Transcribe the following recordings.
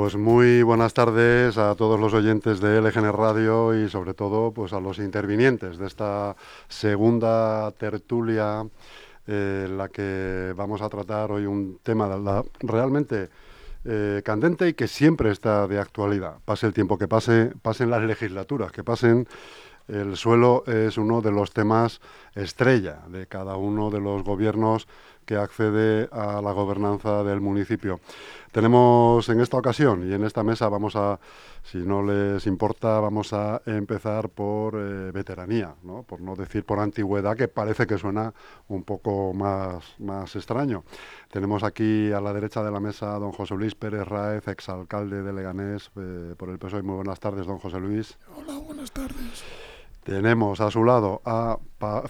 Pues muy buenas tardes a todos los oyentes de LGN Radio y sobre todo pues a los intervinientes de esta segunda tertulia eh, en la que vamos a tratar hoy un tema realmente eh, candente y que siempre está de actualidad. Pase el tiempo que pase, pasen las legislaturas, que pasen el suelo es uno de los temas estrella de cada uno de los gobiernos que accede a la gobernanza del municipio. Tenemos en esta ocasión y en esta mesa vamos a, si no les importa, vamos a empezar por eh, veteranía, ¿no? por no decir por antigüedad, que parece que suena un poco más, más extraño. Tenemos aquí a la derecha de la mesa a don José Luis Pérez Raez, exalcalde de Leganés eh, por el PSOE. Muy buenas tardes, don José Luis. Hola, buenas tardes. Tenemos a su lado a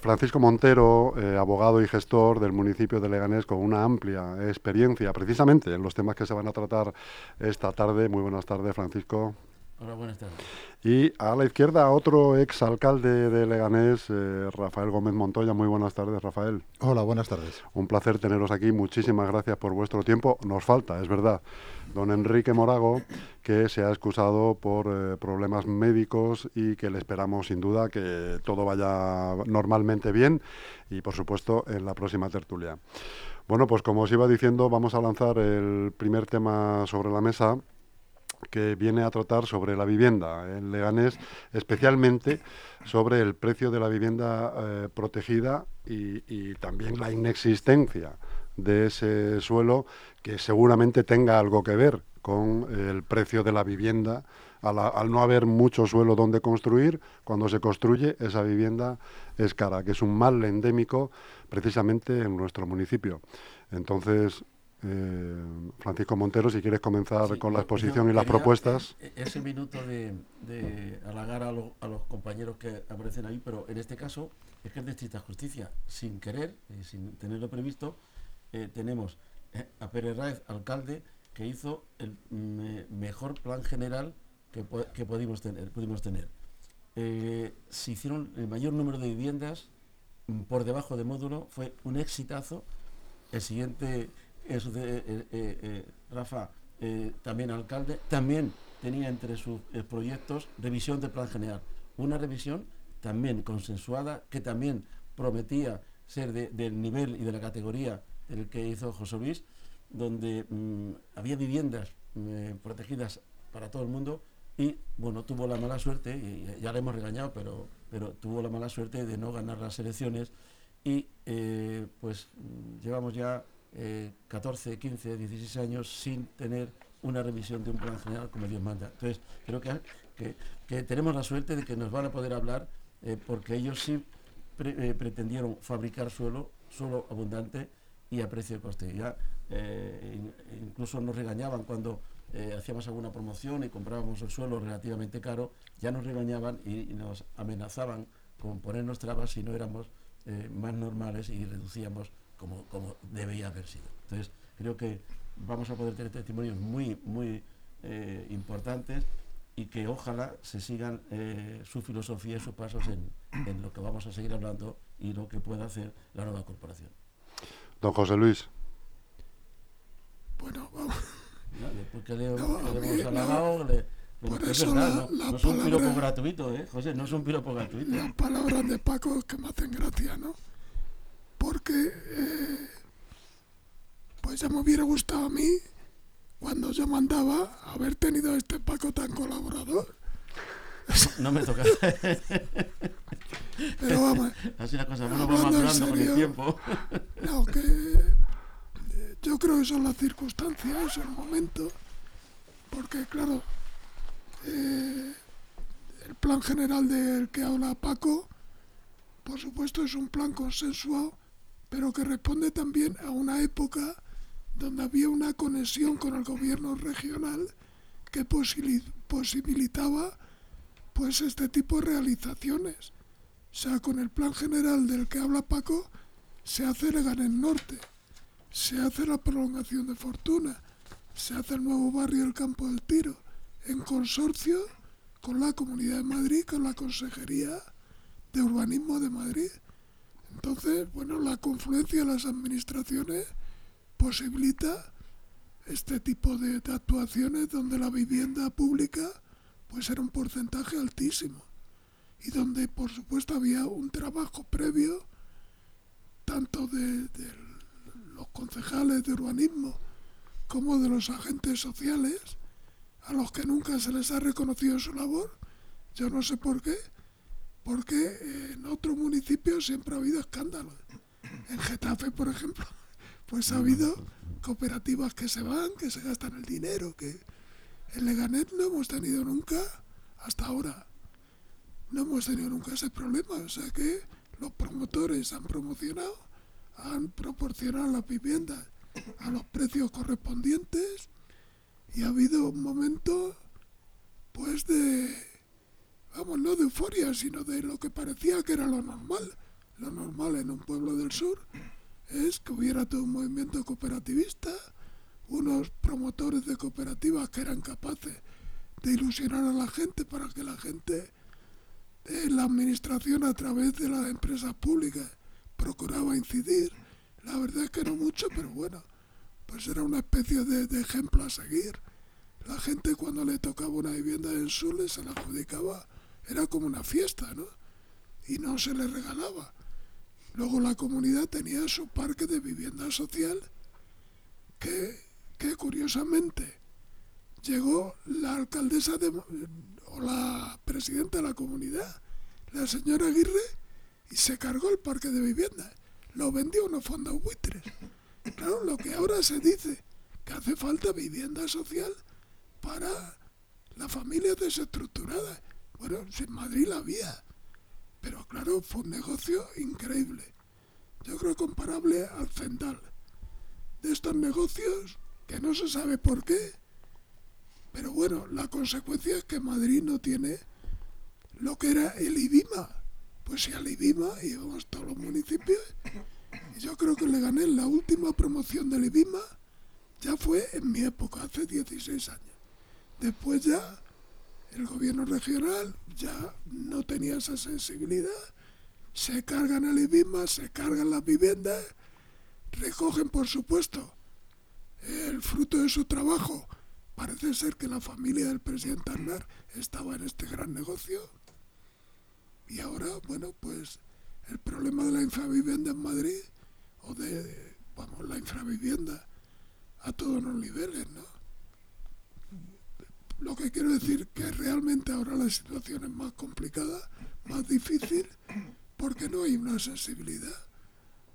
Francisco Montero, eh, abogado y gestor del municipio de Leganés, con una amplia experiencia precisamente en los temas que se van a tratar esta tarde. Muy buenas tardes, Francisco. Hola, buenas tardes. Y a la izquierda, otro exalcalde de Leganés, eh, Rafael Gómez Montoya. Muy buenas tardes, Rafael. Hola, buenas tardes. Un placer teneros aquí. Muchísimas gracias por vuestro tiempo. Nos falta, es verdad, don Enrique Morago, que se ha excusado por eh, problemas médicos y que le esperamos sin duda que todo vaya normalmente bien y, por supuesto, en la próxima tertulia. Bueno, pues como os iba diciendo, vamos a lanzar el primer tema sobre la mesa que viene a tratar sobre la vivienda en Leganés, especialmente sobre el precio de la vivienda eh, protegida y, también la inexistencia de ese suelo que seguramente tenga algo que ver con el precio de la vivienda. Al, no haber mucho suelo donde construir, cuando se construye esa vivienda es cara, que es un mal endémico precisamente en nuestro municipio. Entonces, eh, Francisco Montero, si quieres comenzar con la exposición y las propuestas. E-, ese minuto de, halagar a, los compañeros que aparecen ahí, pero en este caso es que es de estricta justicia. Sin querer, y sin tenerlo previsto, eh, tenemos eh, a Pérez Raez, alcalde, que hizo el mejor plan general que, pudimos tener. Pudimos tener. se hicieron el mayor número de viviendas mm, por debajo de módulo, fue un exitazo. El siguiente eh, eh, eh, Rafa, también alcalde, también tenía entre sus proyectos revisión del plan general. Una revisión también consensuada, que también prometía ser del nivel y de la categoría del que hizo José Luis, donde mm, había viviendas protegidas para todo el mundo y bueno, tuvo la mala suerte, y ya le hemos regañado, pero, pero tuvo la mala suerte de no ganar las elecciones y pues mm, llevamos ya 14, 15, 16 años sin tener una revisión de un plan general como Dios manda. Entonces, creo que, que, tenemos la suerte de que nos van a poder hablar eh, porque ellos sí eh, pretendieron fabricar suelo, suelo abundante y a precio de coste. Eh, incluso nos regañaban cuando hacíamos alguna promoción y comprábamos el suelo relativamente caro, ya nos regañaban y nos amenazaban con ponernos trabas si no éramos más normales y reducíamos como, como debía haber sido. Entonces, creo que vamos a poder tener testimonios muy, muy eh, importantes y que ojalá se sigan eh, su filosofía y sus pasos en, en, lo que vamos a seguir hablando y lo que pueda hacer la nueva corporación. Don José Luis. Bueno, vamos. porque le, hemos halagado, le, es verdad, no, es un piropo gratuito, ¿eh? José, no es un piropo gratuito. Las palabras de Paco que me hacen gracia, ¿no? Porque eh, pues ya me hubiera gustado a mí cuando yo mandaba haber tenido este Paco tan colaborador. No me toca. Pero vamos. Así las cosas, bueno, vamos madurando con el tiempo. No, que eh, yo creo que son las circunstancias, el momento, porque claro, eh, el plan general del que habla Paco, por supuesto, es un plan consensuado pero que responde también a una época donde había una conexión con el gobierno regional que posibilitaba pues este tipo de realizaciones. O sea, con el plan general del que habla Paco, se hace el Norte, se hace la prolongación de Fortuna, se hace el nuevo barrio del Campo del Tiro, en consorcio con la Comunidad de Madrid, con la Consejería de Urbanismo de Madrid. Entonces, bueno, la confluencia de las administraciones posibilita este tipo de, actuaciones donde la vivienda pública pues era un porcentaje altísimo y donde por supuesto había un trabajo previo tanto de, los concejales de urbanismo como de los agentes sociales a los que nunca se les ha reconocido su labor. Yo no sé por qué, porque en otros municipios siempre ha habido escándalos. En Getafe, por ejemplo, pues ha habido cooperativas que se van, que se gastan el dinero, que en Leganet no hemos tenido nunca, hasta ahora, no hemos tenido nunca ese problema. O sea que los promotores han promocionado, han proporcionado las viviendas a los precios correspondientes y ha habido un momento, pues de, vamos, no de euforia, sino de lo que parecía que era lo normal. Lo normal en un pueblo del sur es que hubiera todo un movimiento cooperativista, unos promotores de cooperativas que eran capaces de ilusionar a la gente para que la gente, en la administración a través de las empresas públicas, procuraba incidir. La verdad es que no mucho, pero bueno, pues era una especie de, ejemplo a seguir. La gente cuando le tocaba una vivienda en Sule se la adjudicaba, era como una fiesta, ¿no? Y no se le regalaba. Luego la comunidad tenía su parque de vivienda social que, que curiosamente llegó la alcaldesa de, o la presidenta de la comunidad, la señora Aguirre, y se cargó el parque de vivienda. Lo vendió unos fondos buitres. Claro, lo que ahora se dice, que hace falta vivienda social para las familias desestructuradas. Bueno, en Madrid la había. Pero claro, fue un negocio increíble. Yo creo comparable al Zendal. De estos negocios que no se sabe por qué. Pero bueno, la consecuencia es que Madrid no tiene lo que era el IBIMA. Pues si al IBIMA íbamos todos los municipios. Yo creo que le gané la última promoción del IBIMA. Ya fue en mi época, hace 16 años. Después ya el gobierno regional ya no tenía esa sensibilidad. Se cargan el IBIMA, se cargan las viviendas, recogen por supuesto el fruto de su trabajo. Parece ser que la familia del presidente Aznar estaba en este gran negocio. Y ahora, bueno, pues el problema de la infravivienda en Madrid, o de, vamos, la infravivienda a todos los niveles, ¿no? Lo que quiero decir que realmente ahora la situación es más complicada, más difícil, porque no hay una sensibilidad.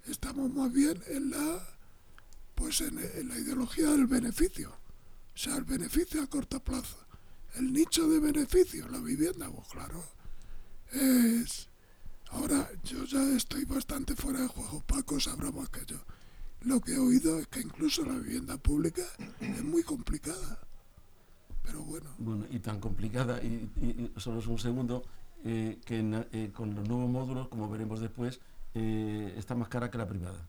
Estamos más bien en la pues en, la ideología del beneficio. O sea, el beneficio a corto plazo. El nicho de beneficio, la vivienda, pues claro, es... Ahora yo ya estoy bastante fuera de juego, Paco sabrá más que yo. Lo que he oído es que incluso la vivienda pública es muy complicada. Bueno. Y tan complicada, y, solo es un segundo, eh, que eh, con los nuevos módulos, como veremos después, eh, está más cara que la privada.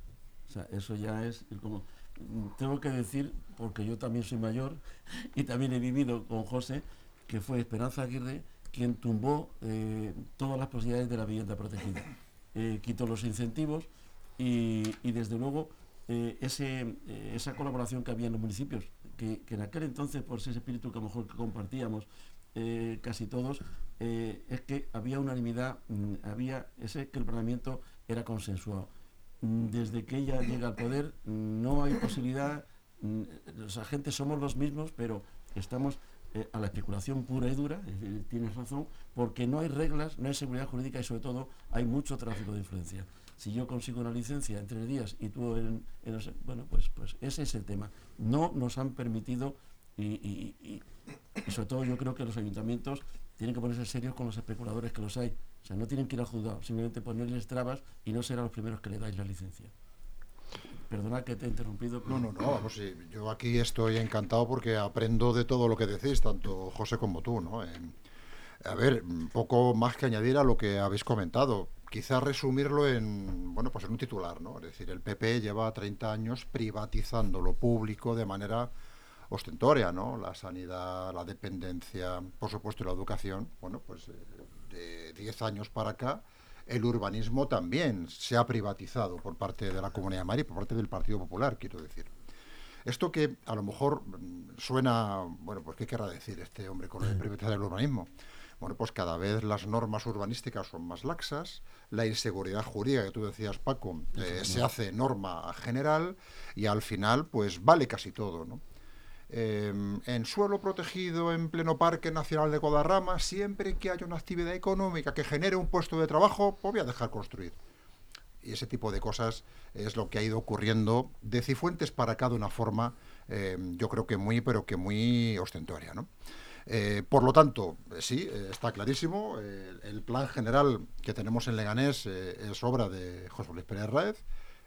O sea, eso ya es como... Tengo que decir, porque yo también soy mayor y también he vivido con José, que fue Esperanza Aguirre quien tumbó todas las posibilidades de la vivienda protegida. quitó los incentivos y, desde luego esa colaboración que había en los municipios que, en aquel entonces, por ese espíritu que a lo mejor compartíamos eh, casi todos, eh, es que había unanimidad, mm, había ese que el Parlamento era consensuado. Mm, desde que ella llega al poder no hay posibilidad, mm, los agentes somos los mismos, pero estamos eh, a la especulación pura y dura, tienes razón, porque no hay reglas, no hay seguridad jurídica y sobre todo hay mucho tráfico de influencia si yo consigo una licencia en tres días y tú en, bueno, pues, pues ese es el tema. No nos han permitido y, sobre todo yo creo que los ayuntamientos tienen que ponerse serios con los especuladores que los hay. O sea, no tienen que ir al juzgado, simplemente ponerles trabas y no serán los primeros que le dais la licencia. Perdona que te he interrumpido. No, no, no, vamos, yo aquí estoy encantado porque aprendo de todo lo que decís, tanto José como tú, ¿no? a ver, poco más que añadir a lo que habéis comentado quizás resumirlo en, bueno, pues en un titular, ¿no? Es decir, el PP lleva 30 años privatizando lo público de manera ostentoria, ¿no? La sanidad, la dependencia, por supuesto, la educación. Bueno, pues eh, de 10 años para acá, el urbanismo también se ha privatizado por parte de la Comunidad de Madrid, por parte del Partido Popular, quiero decir. Esto que a lo mejor mm, suena, bueno, pues ¿qué querrá decir este hombre con el privatización del urbanismo? Bueno, pues cada vez las normas urbanísticas son más laxas, la inseguridad jurídica que tú decías, Paco, eh, se hace norma general y al final, pues vale casi todo, ¿no? Em, en suelo protegido en pleno Parque Nacional de Guadarrama, siempre que haya una actividad económica que genere un puesto de trabajo, pues voy a dejar construir. Y ese tipo de cosas es lo que ha ido ocurriendo de Cifuentes para acá de una forma, em, yo creo que muy, pero que muy ostentoria. ¿no? Eh, por lo tanto, sí, eh, está clarísimo, el plan general que tenemos en Leganés eh, es obra de José Luis Pérez Raez,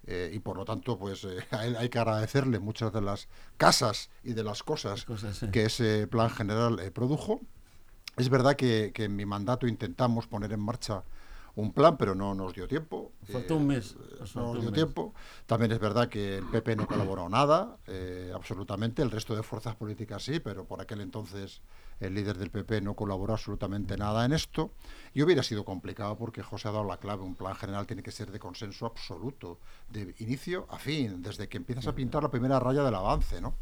eh, y por lo tanto, pues eh, hay que agradecerle muchas de las casas y de las cosas, que ese plan general eh, produjo. Es verdad que, en mi mandato intentamos poner en marcha un plan, pero no nos dio tiempo. Faltó un mes. no nos dio tiempo. También es verdad que el PP no colaboró nada, absolutamente. El resto de fuerzas políticas sí, pero por aquel entonces el líder del PP no colaboró absolutamente nada en esto, y hubiera sido complicado porque José ha dado la clave, un plan general tiene que ser de consenso absoluto, de inicio a fin, desde que empiezas a pintar la primera raya del avance, ¿no?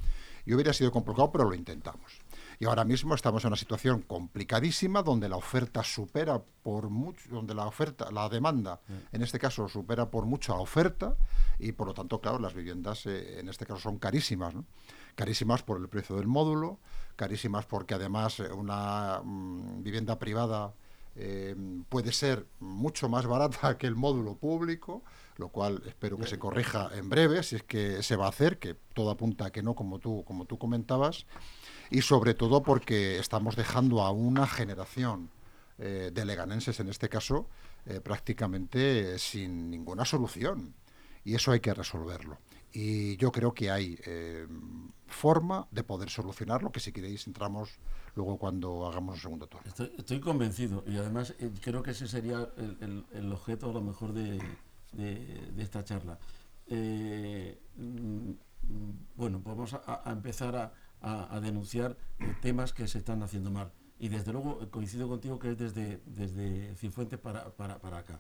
Y hubiera sido complicado, pero lo intentamos. Y ahora mismo estamos en una situación complicadísima donde la oferta supera por mucho, donde la oferta, la demanda, en este caso, supera por mucho a la oferta, y por lo tanto, claro, las viviendas eh, en este caso son carísimas, ¿no? Carísimas por el precio del módulo, carísimas porque además eh, una mm, vivienda privada eh, puede ser mucho más barata que el módulo público, lo cual espero que se corrija en breve, si es que se va a hacer, que todo apunta a que no, como tú, como tú comentabas, y sobre todo porque estamos dejando a una generación eh, de leganenses, en este caso, prácticamente sin ninguna solución. Y eso hay que resolverlo. Y yo creo que hay forma de poder solucionarlo, que si queréis entramos luego cuando hagamos el segundo turno. Estoy, convencido y además eh, creo que ese sería el, objeto a lo mejor de, esta charla. Eh, mm, bueno, pues vamos a, empezar a, denunciar temas que se están haciendo mal. Y desde luego eh, coincido contigo que es desde, desde Cifuentes para, para, para acá.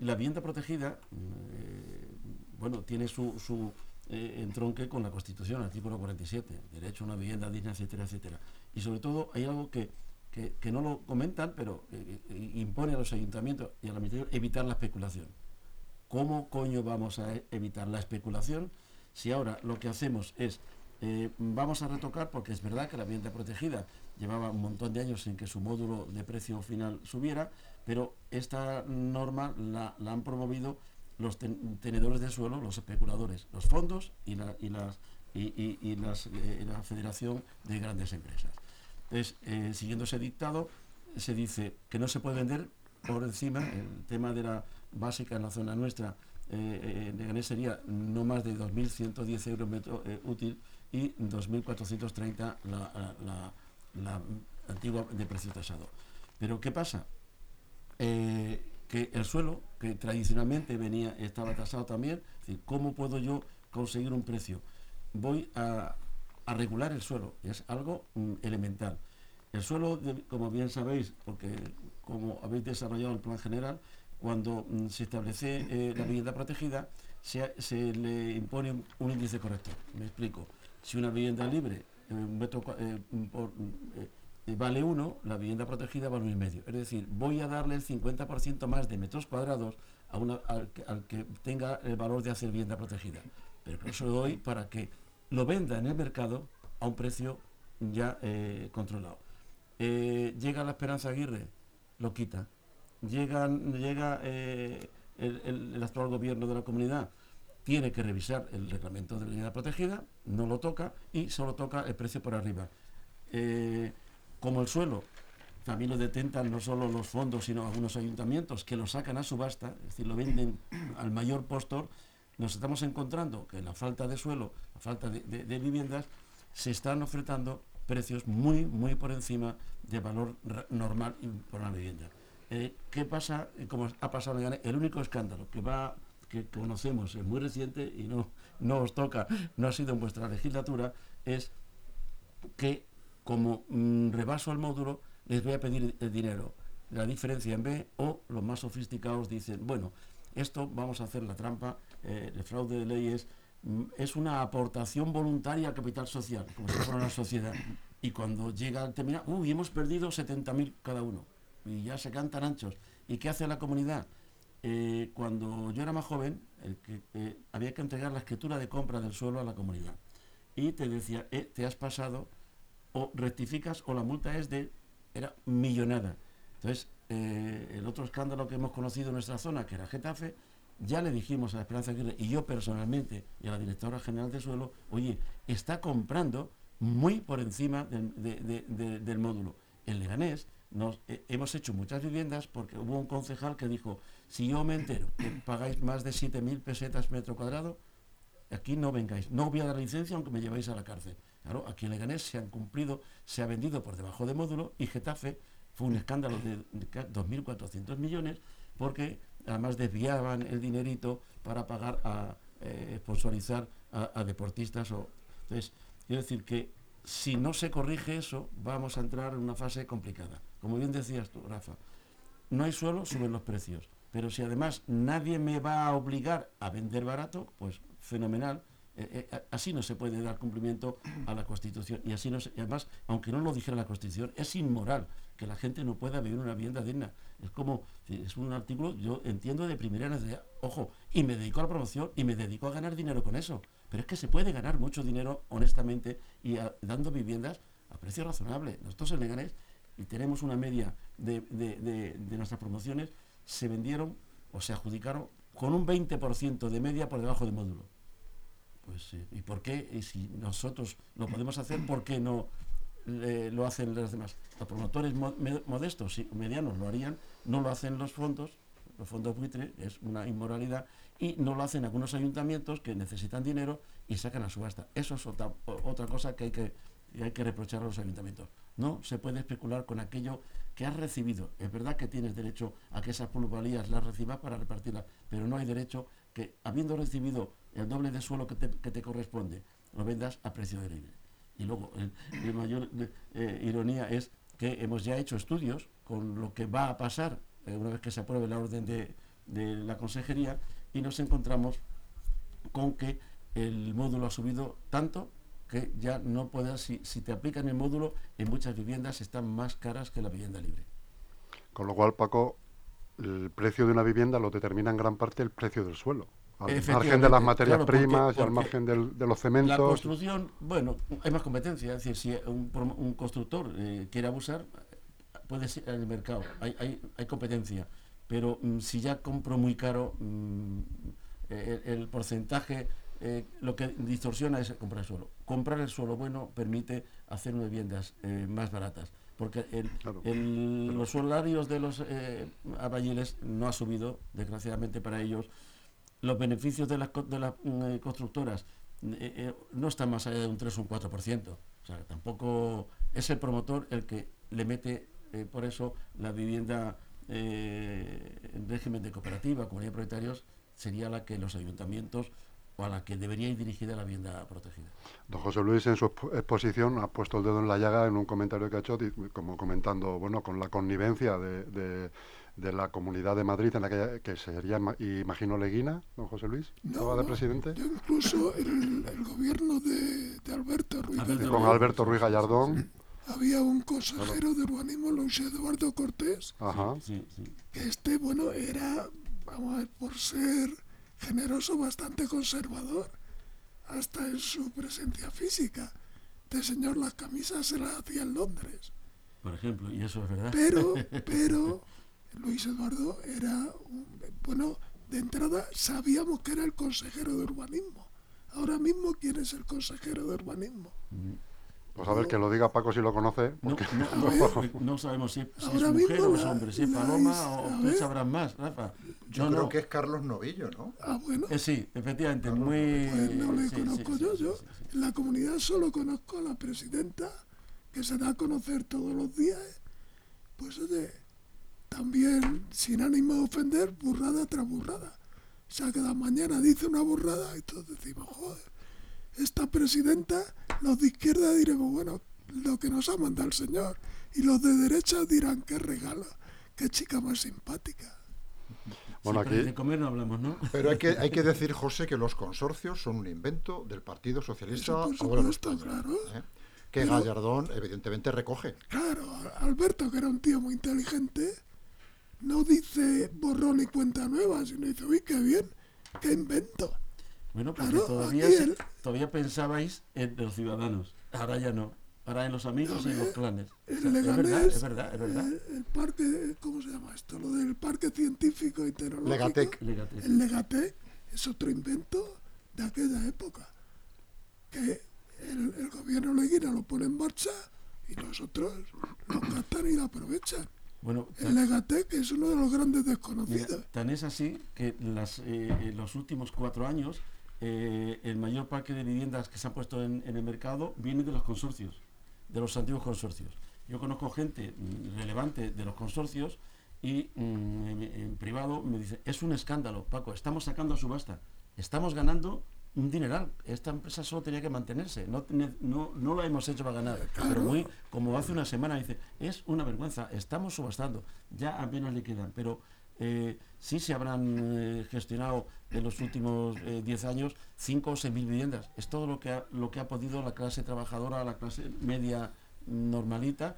la vivienda protegida, mm, bueno, tiene su, su eh, entronque con la Constitución, artículo 47, derecho a una vivienda digna, etcétera, etcétera. Y sobre todo hay algo que, que, no lo comentan, pero eh, eh, impone a los ayuntamientos y a la Administración evitar la especulación. ¿Cómo coño vamos a evitar la especulación si ahora lo que hacemos es vamos a retocar, porque es verdad que la vivienda protegida llevaba un montón de años sin que su módulo de precio final subiera, pero esta norma la, han promovido los tenedores de suelo, los especuladores, los fondos y eh, la Federación de Grandes Empresas. Entonces, eh, siguiendo ese dictado, se dice que no se puede vender por encima, el tema de la básica en la zona nuestra, eh, de sería no más de 2.110 euros metro útil y 2.430 la, la, la, antigua de precio tasado. Pero ¿qué pasa? que el suelo, que tradicionalmente venía, estaba tasado también, ¿cómo puedo yo conseguir un precio? Voy a, regular el suelo, es algo mm, elemental. El suelo, como bien sabéis, porque como habéis desarrollado el plan general, cuando mm, se establece eh, la vivienda protegida, se, le impone un, índice corrector. Me explico. Si una vivienda libre, eh, eh, por, vale uno, la vivienda protegida vale un y medio. Es decir, voy a darle el 50% más de metros cuadrados a una, al, que, tenga el valor de hacer vivienda protegida. Pero eso lo doy para que lo venda en el mercado a un precio ya eh, controlado. Eh, llega la Esperanza Aguirre, lo quita. Llega, llega eh, el, actual gobierno de la comunidad, tiene que revisar el reglamento de la vivienda protegida, no lo toca y solo toca el precio por arriba como el suelo, también lo detentan no solo los fondos, sino algunos ayuntamientos que lo sacan a subasta, es decir, lo venden al mayor postor, nos estamos encontrando que la falta de suelo, la falta de, viviendas, se están ofertando precios muy, muy por encima del valor normal por una vivienda. Eh, ¿Qué pasa? Como ha pasado en el único escándalo que va que conocemos es muy reciente y no, no os toca, no ha sido en vuestra legislatura, es que como mm, rebaso al módulo, les voy a pedir el dinero, la diferencia en B, o los más sofisticados dicen, bueno, esto vamos a hacer la trampa, eh, el fraude de leyes, mm, es una aportación voluntaria al capital social, como si fuera una sociedad. Y cuando llega al terminar, uy, hemos perdido 70.000 cada uno. Y ya se cantan anchos. ¿Y qué hace la comunidad? Eh, cuando yo era más joven, eh, había que entregar la escritura de compra del suelo a la comunidad. Y te decía, eh, te has pasado, o rectificas, o la multa es de, era millonada. Entonces, el otro escándalo que hemos conocido en nuestra zona, que era Getafe, ya le dijimos a Esperanza Aguirre, y yo personalmente, y a la directora general de suelo, oye, está comprando muy por encima del módulo. En Leganés hemos hecho muchas viviendas porque hubo un concejal que dijo, si yo me entero que pagáis más de 7.000 pesetas metro cuadrado, aquí no vengáis, no voy a dar licencia aunque me llevéis a la cárcel. Claro, aquí en Leganés se han cumplido, se ha vendido por debajo de módulo y Getafe fue un escándalo de 2.400 millones porque además desviaban el dinerito para pagar a eh, sponsorizar a, deportistas. O, entonces, quiero decir que si no se corrige eso, vamos a entrar en una fase complicada. Como bien decías tú, Rafa, no hay suelo, suben los precios. Pero si además nadie me va a obligar a vender barato, pues fenomenal. Eh, eh, así no se puede dar cumplimiento a la Constitución. Y así además, aunque no lo dijera la Constitución, es inmoral que la gente no pueda vivir una vivienda digna. Es como, es un artículo, yo entiendo de primera necesidad, ojo, y me dedico a la promoción y me dedico a ganar dinero con eso. Pero es que se puede ganar mucho dinero honestamente y dando viviendas a precio razonable. Nosotros en Leganés, y tenemos una media de, de nuestras promociones, se vendieron o se adjudicaron con un 20% de media por debajo de módulo. Pues, ¿y por qué? Y si nosotros lo podemos hacer, ¿por qué no lo hacen los demás? Los promotores modestos y medianos lo harían, no lo hacen los fondos, los fondos buitre, es una inmoralidad, y no lo hacen algunos ayuntamientos que necesitan dinero y sacan a subasta. Eso es otra, otra cosa que hay que, hay que reprochar a los ayuntamientos. No se puede especular con aquello que has recibido. Es verdad que tienes derecho a que esas plusvalías las recibas para repartirlas, pero no hay derecho que, habiendo recibido el doble de suelo que te, corresponde, lo vendas a precio de libre. Y luego, la mayor eh, ironía es que hemos ya hecho estudios con lo que va a pasar eh, una vez que se apruebe la orden de, la consejería y nos encontramos con que el módulo ha subido tanto que ya no puedas, si, si te aplican el módulo, en muchas viviendas están más caras que la vivienda libre. Con lo cual, Paco, el precio de una vivienda lo determina en gran parte el precio del suelo. Al margen de las materias primas y al margen de los cementos. La construcción, bueno, hay más competencia. Es decir, si un, constructor eh, quiere abusar, puede ser en el mercado, hay, hay, hay competencia. Pero mm, si ya compro muy caro, mm, el, porcentaje, eh, lo que distorsiona es comprar el suelo. Comprar el suelo bueno permite hacer viviendas eh, más baratas porque los salarios de los eh, no ha subido, desgraciadamente para ellos. Los beneficios de las, de las mm, eh, constructoras no están más allá de un 3 o un 4%. O sea, tampoco es el promotor el que le mete por eso la vivienda en régimen de cooperativa, comunidad de propietarios, sería la que los ayuntamientos o a la que debería ir dirigida la vivienda protegida. Don José Luis en su exposición ha puesto el dedo en la llaga en un comentario que ha hecho, como comentando, bueno, con la connivencia de, la Comunidad de Madrid, en la que, sería, imagino, Leguina, don José Luis, no, de presidente. incluso el, el gobierno de, Alberto Ruiz Gallardón. Con Alberto Ruiz Gallardón. Había un consejero de urbanismo, Luis Eduardo Cortés, que este, bueno, era, vamos a ver, por ser generoso, bastante conservador, hasta en su presencia física. De señor las camisas se las hacía en Londres. Por ejemplo, y eso es verdad. Pero, pero Luis Eduardo era, bueno, de entrada sabíamos que era el consejero de urbanismo. Ahora mismo, ¿quién es el consejero de urbanismo? Mm. Pues a ver, que lo diga Paco si lo conoce. No, sabemos si, es mujer o es hombre, si es Paloma o tú sabrás más, Rafa. Yo, creo que es Carlos Novillo, ¿no? Ah, bueno. Eh, sí, efectivamente, muy... Pues no le conozco yo, yo en la comunidad solo conozco a la presidenta, que se da a conocer todos los días. Pues oye, también, sin ánimo de ofender, burrada tras burrada. O sea, cada mañana dice una burrada y todos decimos, joder esta presidenta, los de izquierda diremos, bueno, lo que nos ha mandado el señor. Y los de derecha dirán, qué regalo, qué chica más simpática. Bueno, aquí... De comer no hablamos, ¿no? Pero hay que, hay que decir, José, que los consorcios son un invento del Partido Socialista claro. ¿eh? Que Gallardón, evidentemente, recoge. Claro, Alberto, que era un tío muy inteligente, no dice borrón y cuenta nueva, sino dice, uy, qué bien, qué invento. Bueno, porque todavía, todavía pensabais en los ciudadanos, ahora ya no. Ahora en los amigos y en los clanes. es verdad, es verdad, es verdad. El, parque, ¿cómo se llama esto? Lo del parque científico y tecnológico. Legatec. El Legatec es otro invento de aquella época. Que el, el gobierno leguina lo pone en marcha y nosotros lo captan y lo aprovechan. Bueno, el Legatec es uno de los grandes desconocidos. tan es así que las, eh, en los últimos cuatro años eh, el mayor parque de viviendas que se ha puesto en, en el mercado viene de los consorcios de los antiguos consorcios. Yo conozco gente mm, relevante de los consorcios y mm, en, privado me dice, es un escándalo, Paco, estamos sacando a subasta, estamos ganando un dineral, esta empresa solo tenía que mantenerse, no, no, no lo hemos hecho para ganar, pero muy, como hace una semana dice, es una vergüenza, estamos subastando, ya apenas le quedan, pero eh, sí se habrán eh, gestionado en los últimos 10 eh, años 5 o 6 mil viviendas. Es todo lo que, ha, lo que ha podido la clase trabajadora, la clase media normalita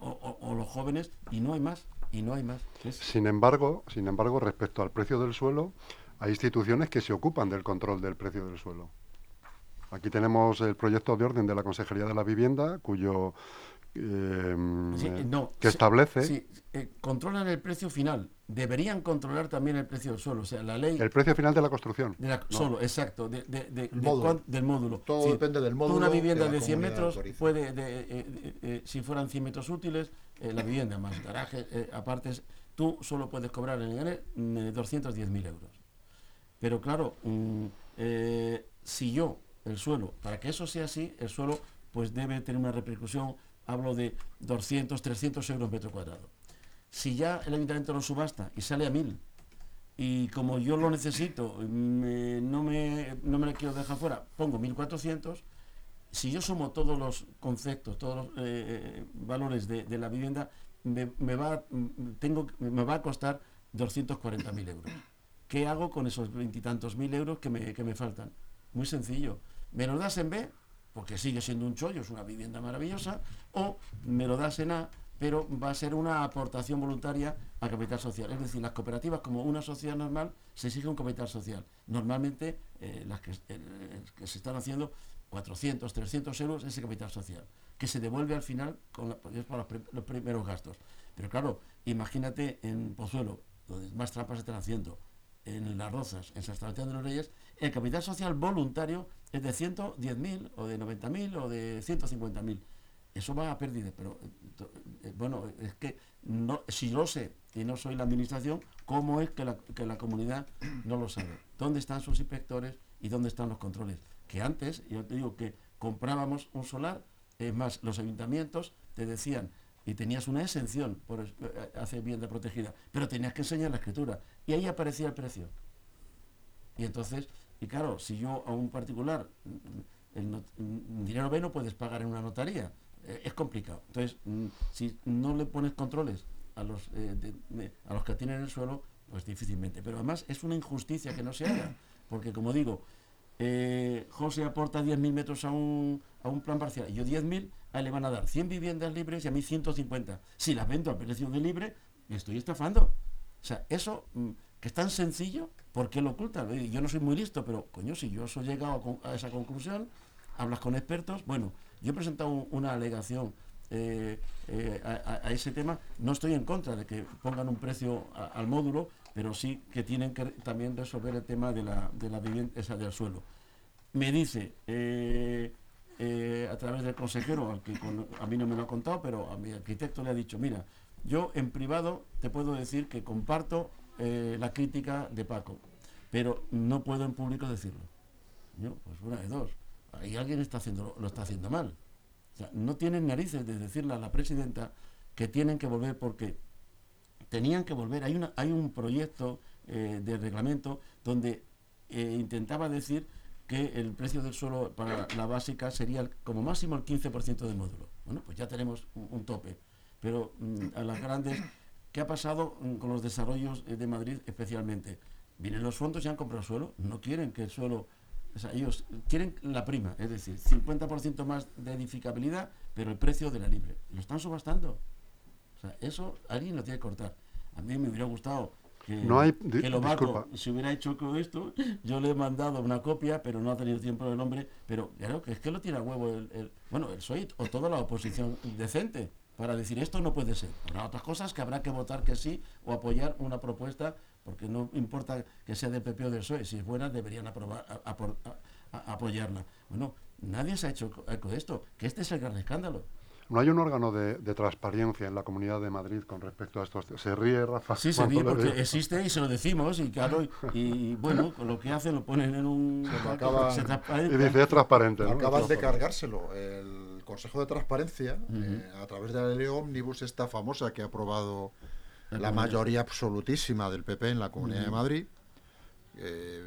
o, los jóvenes y no hay más. Y no hay más. Sin embargo, sin embargo, respecto al precio del suelo, hay instituciones que se ocupan del control del precio del suelo. Aquí tenemos el proyecto de orden de la Consejería de la Vivienda, cuyo eh, que establece. Sí, eh, controlan el precio final. Deberían controlar también el precio del suelo. O sea, la ley. El precio final de la construcción. Solo, exacto. De, módulo. del módulo. Todo depende del módulo. Una vivienda de, 100 metros puede, eh, si fueran 100 metros útiles, la vivienda más garaje, aparte, tú solo puedes cobrar en el 210.000 euros. Pero claro, mm, si yo, el suelo, para que eso sea así, el suelo pues debe tener una repercusión hablo de 200, 300 euros metro cuadrado. Si ya el ayuntamiento lo subasta y sale a 1000, y como yo lo necesito, no, me, no me quiero dejar fuera, pongo 1400, si yo sumo todos los conceptos, todos los eh, valores de, la vivienda, me, va, tengo, me va a costar 240.000 euros. ¿Qué hago con esos veintitantos mil euros que me, que me faltan? Muy sencillo. ¿Me lo das en B? porque sigue siendo un chollo, es una vivienda maravillosa, o me lo das en A, pero va a ser una aportación voluntaria a capital social. Es decir, las cooperativas, como una sociedad normal, se exige un capital social. Normalmente, eh, las que, se están haciendo 400, 300 euros, ese capital social, que se devuelve al final con para los, primeros gastos. Pero claro, imagínate en Pozuelo, donde más trampas se están haciendo, en Las Rozas, en San Sebastián de los Reyes, el capital social voluntario es de 110.000 o de 90.000 o de 150.000. Eso va a pérdida, pero eh, bueno, es que no, si lo sé y no soy la administración, ¿cómo es que la, que la comunidad no lo sabe? ¿Dónde están sus inspectores y dónde están los controles? Que antes, yo te digo que comprábamos un solar, es más, los ayuntamientos te decían, y tenías una exención por eh, hacer vivienda protegida, pero tenías que enseñar la escritura, y ahí aparecía el precio. Y entonces y claro, si yo a un particular el dinero B no puedes pagar en una notaría, eh, es complicado. Entonces, mm, si no le pones controles a los, eh, a los que tienen el suelo, pues difícilmente. Pero además es una injusticia que no se haga, porque como digo, eh, José aporta 10.000 metros a un, a un plan parcial, y yo 10.000, a él le van a dar 100 viviendas libres y a mí 150. Si las vendo a precio de libre, me estoy estafando. O sea, eso mm, que es tan sencillo, ¿por qué lo ocultan? Yo no soy muy listo, pero coño, si yo he llegado a, esa conclusión, hablas con expertos, bueno, yo he presentado una alegación eh, eh, a, ese tema, no estoy en contra de que pongan un precio al módulo, pero sí que tienen que también resolver el tema de la, de la vivienda, esa del suelo. Me dice, eh, a través del consejero, que a mí no me lo ha contado, pero a mi arquitecto le ha dicho, mira, yo en privado te puedo decir que comparto la crítica de Paco, pero no puedo en público decirlo. Yo, pues una de dos. Ahí alguien está haciendo, lo está haciendo mal. No tienen narices de decirle a la presidenta que tienen que volver porque tenían que volver. Hay, una, hay un proyecto eh, de reglamento donde eh, intentaba decir que el precio del suelo para la básica sería como máximo el 15% del módulo. Bueno, pues ya tenemos un, tope. Pero mm, a las grandes ¿qué ha pasado mm, con los desarrollos eh, de Madrid especialmente? Vienen los fondos y han comprado suelo, no quieren que el suelo, o sea, ellos quieren la prima, es decir, 50% más de edificabilidad, pero el precio de la libre. Lo están subastando. O sea, eso alguien lo tiene que cortar. A mí me hubiera gustado que, No hay- que di- Lobato disculpa. se hubiera hecho con esto. Yo le he mandado una copia, pero no ha tenido tiempo el hombre. Pero claro, que es que lo tira a huevo el, el- bueno, el PSOE o toda la oposición decente para decir esto no puede ser. Habrá otras cosas que habrá que votar que sí o apoyar una propuesta, porque no importa que sea del PP o del PSOE, si es buena deberían aprobar, a- a- a- apoyarla. Bueno, nadie se ha hecho eco de esto, que este es el gran escándalo. No hay un órgano de, de transparencia en la Comunidad de Madrid con respecto a estos. Se ríe Rafa. Sí, se ríe porque veo. existe y se lo decimos y claro, y, y, bueno, con lo que hacen lo ponen en un... lo acaban- se Y dice, es transparente. ¿no? Acaban de cargárselo. El Consejo de Transparencia, eh, a través de la ley Omnibus, esta famosa que ha aprobado La mayoría absolutísima del PP en la Comunidad de Madrid, eh,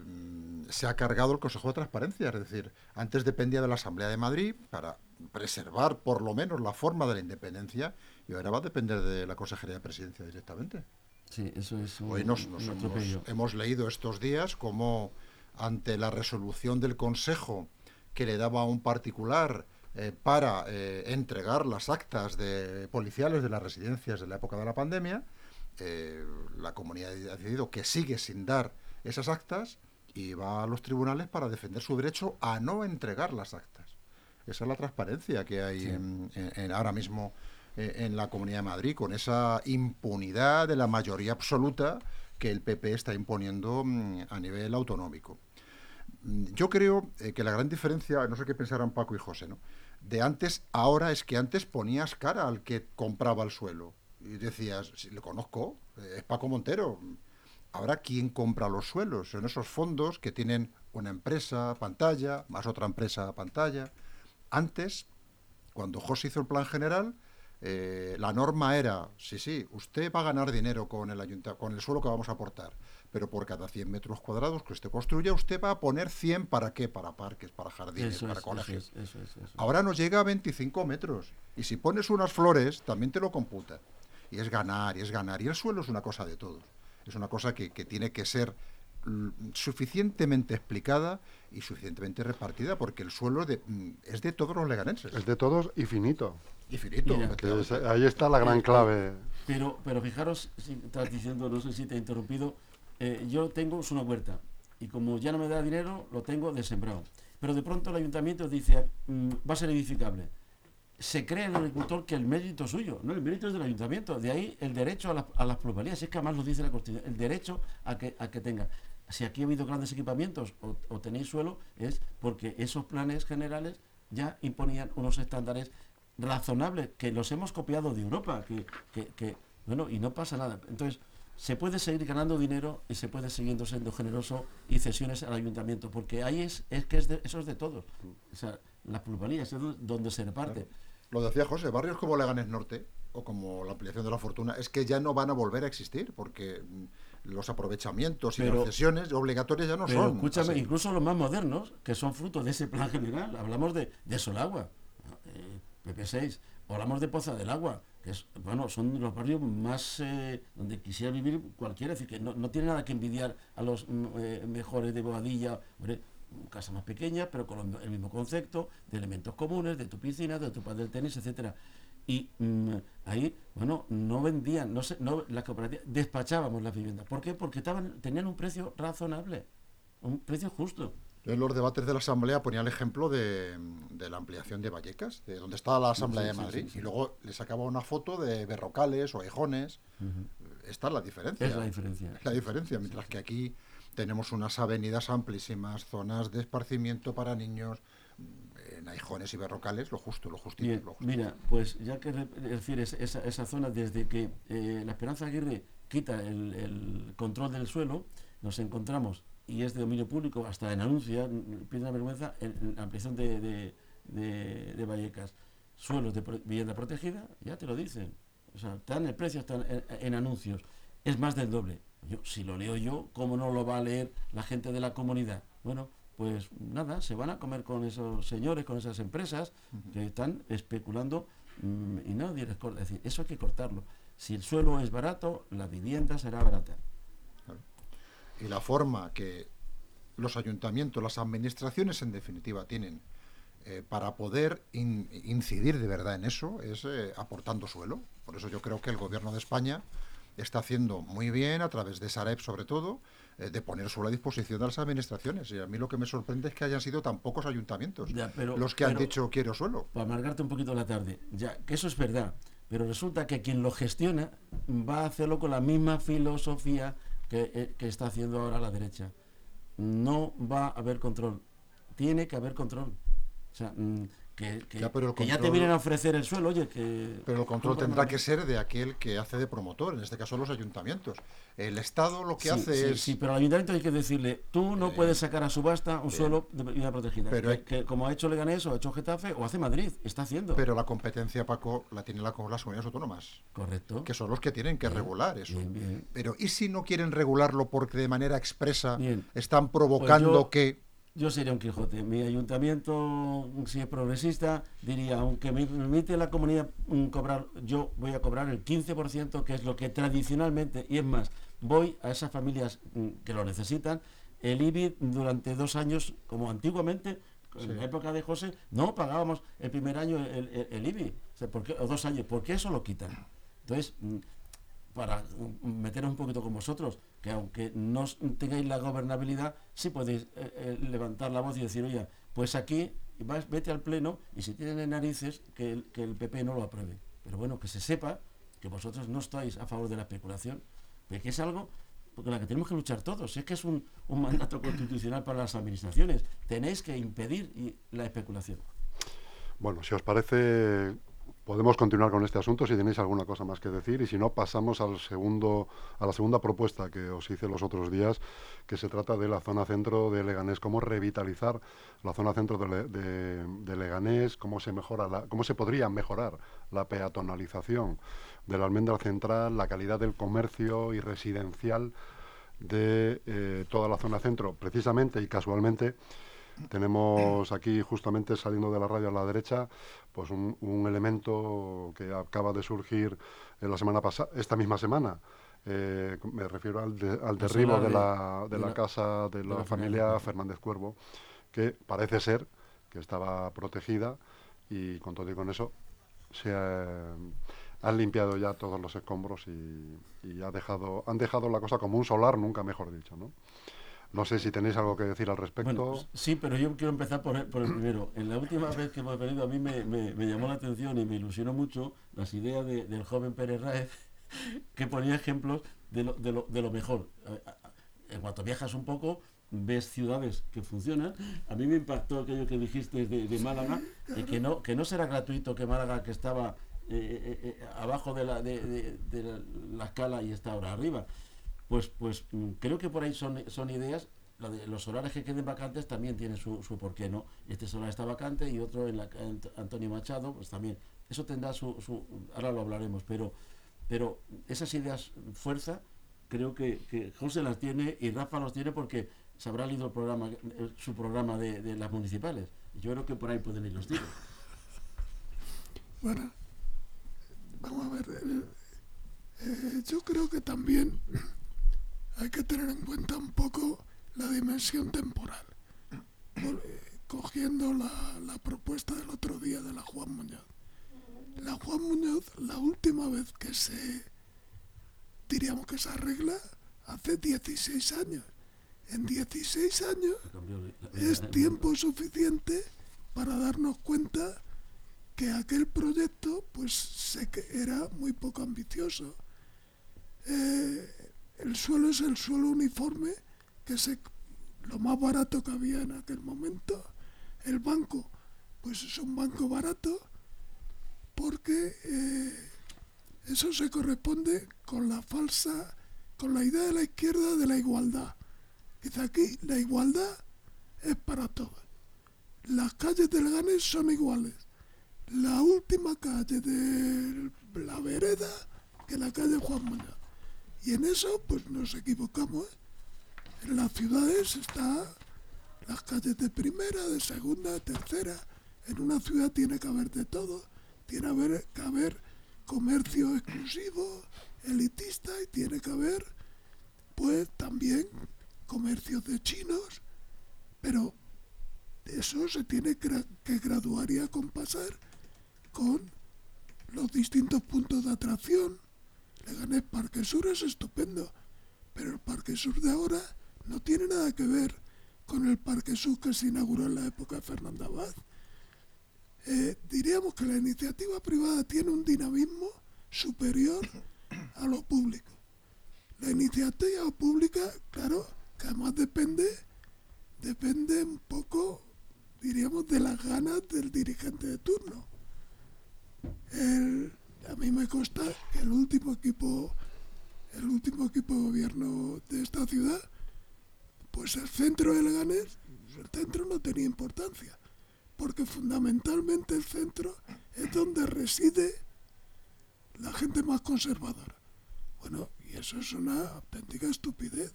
se ha cargado el Consejo de Transparencia. Es decir, antes dependía de la Asamblea de Madrid para preservar por lo menos la forma de la independencia y ahora va a depender de la Consejería de Presidencia directamente. Sí, eso es un, Hoy nos, un hemos leído estos días como ante la resolución del Consejo que le daba a un particular eh, para eh, entregar las actas de policiales de las residencias de la época de la pandemia, eh, la comunidad ha decidido que sigue sin dar esas actas y va a los tribunales para defender su derecho a no entregar las actas. Esa es la transparencia que hay Sí. en- en- en- ahora mismo eh, en la Comunidad de Madrid, con esa impunidad de la mayoría absoluta que el PP está imponiendo mm, a nivel autonómico. Mm, Yo creo eh, que la gran diferencia, no sé qué pensarán Paco y José, ¿no? de antes ahora es que antes ponías cara al que compraba el suelo y decías, si le conozco, es Paco Montero. Ahora, ¿quién compra los suelos? Son esos fondos que tienen una empresa pantalla, más otra empresa pantalla. Antes, cuando José hizo el plan general, eh, la norma era, sí, sí, usted va a ganar dinero con el, ayunta- con el suelo que vamos a aportar, pero por cada 100 metros cuadrados que usted construya, usted va a poner 100 para qué, para parques, para jardines, Eso para es, colegios. es, eso es, eso es. Ahora nos llega a 25 metros. Y si pones unas flores, también te lo computa. Y es ganar, y es ganar. Y el suelo es una cosa de todos. Es una cosa que, que tiene que ser mm, suficientemente explicada y suficientemente repartida, porque el suelo de- mm, es de todos los leganenses. Es de todos y finito. Y finito. Mira, Que es- ahí está la gran clave. Pero, pero fijaros, si estás diciendo, no sé si te he interrumpido, eh, yo tengo una huerta y como ya no me da dinero, lo tengo de sembrado. Pero de pronto el ayuntamiento dice, mm, va a ser edificable. Se cree el agricultor que el mérito es suyo, no, el mérito es del ayuntamiento. De ahí el derecho a, la- a las plusvalías, es que además lo dice la Constitución, el derecho a que, a que tenga. Si aquí ha habido grandes equipamientos o, tenéis suelo, es porque esos planes generales ya imponían unos estándares razonables que los hemos copiado de Europa, que, que- bueno, y no pasa nada. Entonces, se puede seguir ganando dinero y se puede seguir siendo generoso y cesiones al ayuntamiento, porque ahí es, es que es de- eso es de todos. O sea, las plusvalías es do- donde se reparte. Lo decía José, barrios como Leganés Norte o como la ampliación de la fortuna es que ya no van a volver a existir porque mm, los aprovechamientos y Pero- las cesiones obligatorias ya no Pero son. escúchame, así. incluso los más modernos, que son fruto de ese plan general, hablamos de, de Solagua, eh, PP6, o hablamos de Poza del Agua, que es, bueno, son los barrios más eh, donde quisiera vivir cualquiera, es decir, que no, no tiene nada que envidiar a los mm, eh, mejores de Boadilla, hombre, casa más pequeña, pero con el mismo concepto, de elementos comunes, de tu piscina, de tu pad del tenis, etcétera. Y mm, ahí, bueno, no vendían, no sé, no, las cooperativas, despachábamos las viviendas. ¿Por qué? Porque estaban, tenían un precio razonable, un precio justo. En los debates de la Asamblea ponía el ejemplo de, de la ampliación de Vallecas, de donde está la Asamblea Sí, de Madrid, sí, sí. y luego le sacaba una foto de berrocales o ejones. Esta es la diferencia. Es la diferencia. Es la diferencia, mientras que aquí tenemos unas avenidas amplísimas, zonas de esparcimiento para niños, en Aijones y Berrocales, lo justo, lo justito. Bien, lo justo. mira, pues ya que re- refieres esa, esa zona, desde que eh, la Esperanza Aguirre quita el, el control del suelo, nos encontramos, y es de dominio público, hasta en anuncia, una vergüenza, en, en la ampliación de, de, de- de Vallecas. Suelos de pro- vivienda protegida, ya te lo dicen. O sea, están el precio, en anuncios. Es más del doble. Yo, si lo leo yo, ¿cómo no lo va a leer la gente de la comunidad? Bueno, pues nada, se van a comer con esos señores, con esas empresas que están especulando mm, y nadie les corta. Es decir, eso hay que cortarlo. Si el suelo es barato, la vivienda será barata. Y la forma que los ayuntamientos, las administraciones en definitiva tienen eh, para poder incidir de verdad en eso es eh, aportando suelo. Por eso yo creo que el gobierno de España está haciendo muy bien, a través de Sareb sobre todo, eh, de poner suelo a disposición de las administraciones. Y a mí lo que me sorprende es que hayan sido tan pocos ayuntamientos los que han dicho quiero suelo. Para amargarte un poquito la tarde, ya que eso es verdad, pero resulta que quien lo gestiona va a hacerlo con la misma filosofía que, que está haciendo ahora la derecha. No va a haber control. Tiene que haber control. O sea, mm, que, ya, te vienen a ofrecer el suelo, oye, que... Pero el control tendrá que ser de aquel que hace de promotor, en este caso los ayuntamientos. El Estado lo que hace es... Sí, pero al ayuntamiento hay que decirle, tú no eh, puedes sacar a subasta un suelo de vida protegida. Pero que, como ha hecho Leganés o ha hecho Getafe o hace Madrid, está haciendo. Pero la competencia, Paco, la tienen las comunidades autónomas. Correcto. Que son los que tienen que regular eso. Pero ¿y si no quieren regularlo porque de manera expresa están provocando pues que yo sería un Quijote. Mi ayuntamiento, si es progresista, diría, aunque me permite la comunidad cobrar, yo voy a cobrar el 15%, que es lo que tradicionalmente, y es más, voy a esas familias mm, que lo necesitan, el IBI durante dos años, como antiguamente, en la época de José, no pagábamos el primer año el, IBI, o, dos años, ¿por qué eso lo quitan? Entonces, mm, para meteros un poquito con vosotros, que aunque no tengáis la gobernabilidad, sí podéis eh, eh, levantar la voz y decir, oye, pues aquí vas, vete al pleno y si tienen narices, que el, que el PP no lo apruebe. Pero bueno, que se sepa que vosotros no estáis a favor de la especulación, que es algo porque la que tenemos que luchar todos. Es que es un, un mandato constitucional para las administraciones. Tenéis que impedir la especulación. Bueno, si os parece, podemos continuar con este asunto si tenéis alguna cosa más que decir y si no pasamos a la segunda propuesta que os hice los otros días que se trata de la zona centro de Leganés cómo revitalizar la zona centro de, Leganés cómo se mejora cómo se podría mejorar la peatonalización de la almendra central la calidad del comercio y residencial de eh, toda la zona centro precisamente y casualmente tenemos aquí justamente saliendo de la radio a la derecha, pues un, elemento que acaba de surgir en la semana pasada, esta misma semana. Eh, me refiero al, al derribo de, la, de, la, casa de la, familia Fernández Cuervo, que parece ser que estaba protegida y con todo y con eso se han limpiado ya todos los escombros y, y ha dejado, han dejado la cosa como un solar, nunca mejor dicho, ¿no? No sé si tenéis algo que decir al respecto. sí, pero yo quiero empezar por el, primero. En la última vez que hemos venido, a mí me, llamó la atención y me ilusionó mucho las ideas del joven Pérez Raez, que ponía ejemplos de lo, de lo, mejor. En cuanto viajas un poco, ves ciudades que funcionan. A mí me impactó aquello que dijiste de, Málaga, y que no, que no será gratuito que Málaga, que estaba eh, eh, eh, abajo de la, de, la escala y está ahora arriba pues, pues mm, creo que por ahí son, son ideas. los solares que queden vacantes también tienen su, su porqué, ¿no? Este solar está vacante y otro en, la, Antonio Machado, pues también. Eso tendrá su, ahora lo hablaremos, pero, pero esas ideas fuerza, creo que, José las tiene y Rafa las tiene porque se habrá leído el programa, eh, su programa de, las municipales. Yo creo que por ahí pueden ir los tiros. Bueno, vamos a ver. Eh, eh, yo creo que también hay que tener en cuenta un poco la dimensión temporal. Cogiendo la, propuesta del otro día de la Juan Muñoz. La Juan Muñoz, la última vez que se, diríamos que se arregla, hace 16 años. En 16 años es tiempo suficiente para darnos cuenta que aquel proyecto pues sé que era muy poco ambicioso. Eh, el suelo es el suelo uniforme, que es lo más barato que había en aquel momento. El banco, pues es un banco barato, porque eh, eso se corresponde con la falsa, con la idea de la izquierda de la igualdad. Dice aquí, la igualdad es para todos. Las calles del Ganes son iguales. La última calle de la vereda que la calle Juan Muñoz. Y en eso, pues nos equivocamos. En las ciudades está las calles de primera, de segunda, de tercera. En una ciudad tiene que haber de todo. Tiene que haber comercio exclusivo, elitista, y tiene que haber, pues también comercios de chinos, pero eso se tiene que graduar y acompasar con los distintos puntos de atracción. Leganés Parque Sur es estupendo, pero el Parque Sur de ahora no tiene nada que ver con el Parque Sur que se inauguró en la época de Fernando Abad. Eh, diríamos que la iniciativa privada tiene un dinamismo superior a lo público. La iniciativa pública, claro, que además depende, depende un poco, diríamos, de las ganas del dirigente de turno. A mí me consta que el último equipo, el último equipo de gobierno de esta ciudad, pues el centro de Leganés, el centro no tenía importancia porque fundamentalmente el centro es donde reside la gente más conservadora. Bueno, y eso es una auténtica estupidez.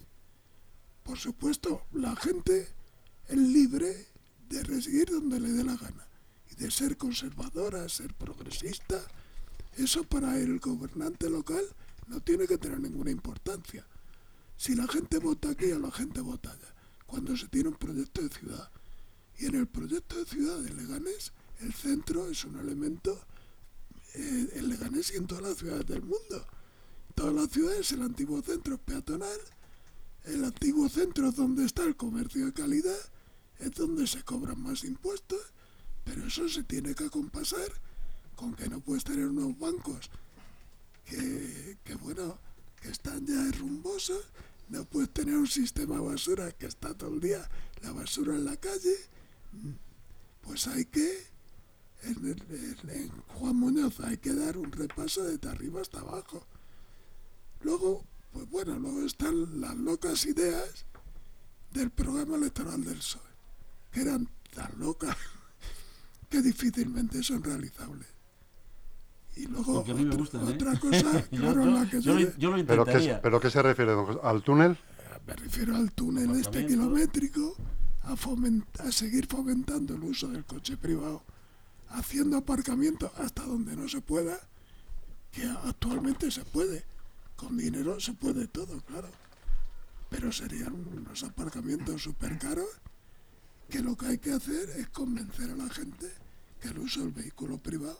Por supuesto, la gente es libre de residir donde le dé la gana y de ser conservadora, ser progresista. Eso para el gobernante local no tiene que tener ninguna importancia. Si la gente vota aquí o la gente vota allá, cuando se tiene un proyecto de ciudad y en el proyecto de ciudad de Leganés, el centro es un elemento, eh, en Leganés y en todas las ciudades del mundo. Todas las ciudades, el antiguo centro peatonal, el antiguo centro es donde está el comercio de calidad, es donde se cobran más impuestos, pero eso se tiene que acompasar con que no puedes tener unos bancos que, bueno, que están ya rumbosos, no puedes tener un sistema basura que está todo el día la basura en la calle, pues hay que, en, Juan Muñoz hay que dar un repaso de arriba hasta abajo. Luego, pues bueno, luego están las locas ideas del programa electoral del PSOE, que eran tan locas que difícilmente son realizables. Y luego otra, ¿eh? cosa, claro, la que yo, yo, lo ¿Pero qué, ¿Pero qué se refiere? ¿Al túnel? Me refiero al túnel este kilométrico a, seguir fomentando el uso del coche privado, haciendo aparcamiento hasta donde no se pueda, que actualmente se puede. Con dinero se puede todo, claro. Pero serían unos aparcamientos súper caros que lo que hay que hacer es convencer a la gente que el uso del vehículo privado,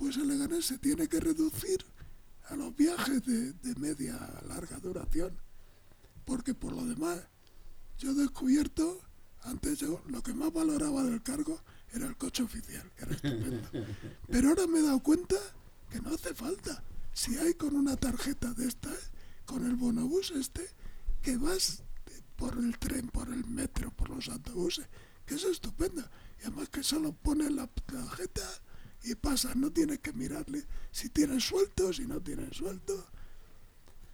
pues el Leganés se tiene que reducir a los viajes de, de media larga duración. Porque por lo demás, yo he descubierto antes yo lo que más valoraba del cargo era el coche oficial, que era estupendo. Pero ahora me he dado cuenta que no hace falta. Si hay con una tarjeta de esta, con el bonobús este, que vas por el tren, por el metro, por los autobuses, que es estupendo. Y además que solo pones la tarjeta y pasa, no tienes que mirarle si tiene suelto, si no tiene suelto.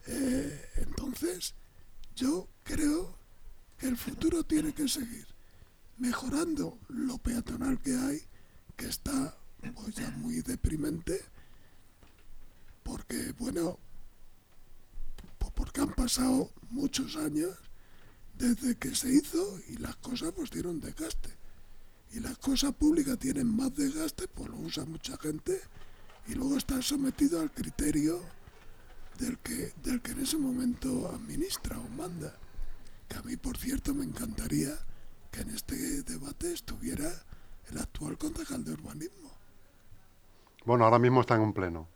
Eh, entonces, yo creo que el futuro tiene que seguir mejorando lo peatonal que hay, que está pues, ya muy deprimente, porque, bueno, porque han pasado muchos años desde que se hizo y las cosas pues dieron desgaste. Y las cosas públicas tienen más desgaste, pues lo usa mucha gente y luego está sometido al criterio del que, del que en ese momento administra o manda que a mí, por cierto, me encantaría que en este debate estuviera el actual concejal de urbanismo. Bueno, ahora mismo está en un pleno.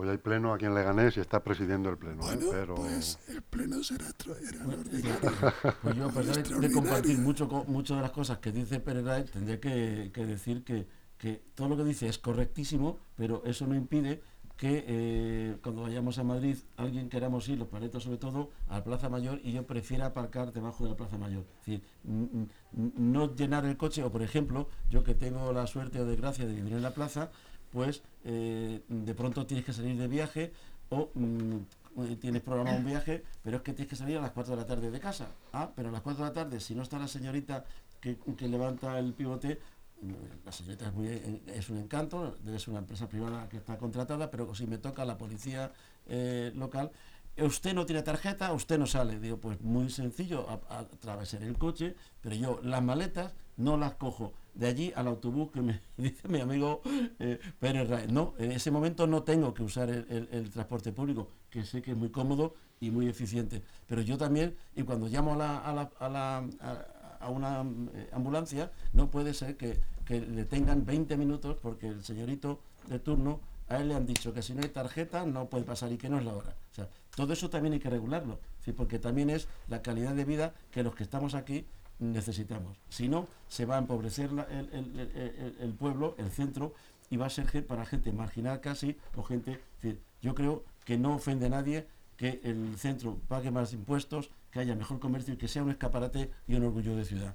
Hoy hay pleno aquí en Leganés y está presidiendo el pleno. ¿eh? Bueno, pero... pues el pleno será era Pues yo, a pesar de, compartir mucho, mucho de las cosas que dice Pereira, tendría que, que decir que, que todo lo que dice es correctísimo, pero eso no impide que eh, cuando vayamos a Madrid alguien queramos ir, los planetas sobre todo, a la Plaza Mayor y yo prefiera aparcar debajo de la Plaza Mayor. Es decir, no llenar el coche, o por ejemplo, yo que tengo la suerte o desgracia de vivir en la plaza, pues eh, de pronto tienes que salir de viaje o mm, eh, tienes programado un viaje, pero es que tienes que salir a las 4 de la tarde de casa. Ah, pero a las 4 de la tarde, si no está la señorita que, levanta el pivote, la señorita es, un encanto, ser una empresa privada que está contratada, pero si me toca la policía eh, local, usted no tiene tarjeta, usted no sale. Digo, pues muy sencillo, atravesar el coche, pero yo las maletas no las cojo de allí al autobús que me dice mi amigo eh, Pérez Raez. No, en ese momento no tengo que usar el, transporte público, que sé que es muy cómodo y muy eficiente. Pero yo también, y cuando llamo a, la, a, la, a, una eh, ambulancia, no puede ser que, que le tengan 20 minutos porque el señorito de turno a él le han dicho que si no hay tarjeta no puede pasar y que no es la hora. O sea, todo eso también hay que regularlo, ¿sí? porque también es la calidad de vida que los que estamos aquí necesitamos. Si no, se va a empobrecer el, pueblo, el centro, y va a ser para gente marginal casi, o gente... yo creo que no ofende a nadie que el centro pague más impuestos, que haya mejor comercio y que sea un escaparate y un orgullo de ciudad.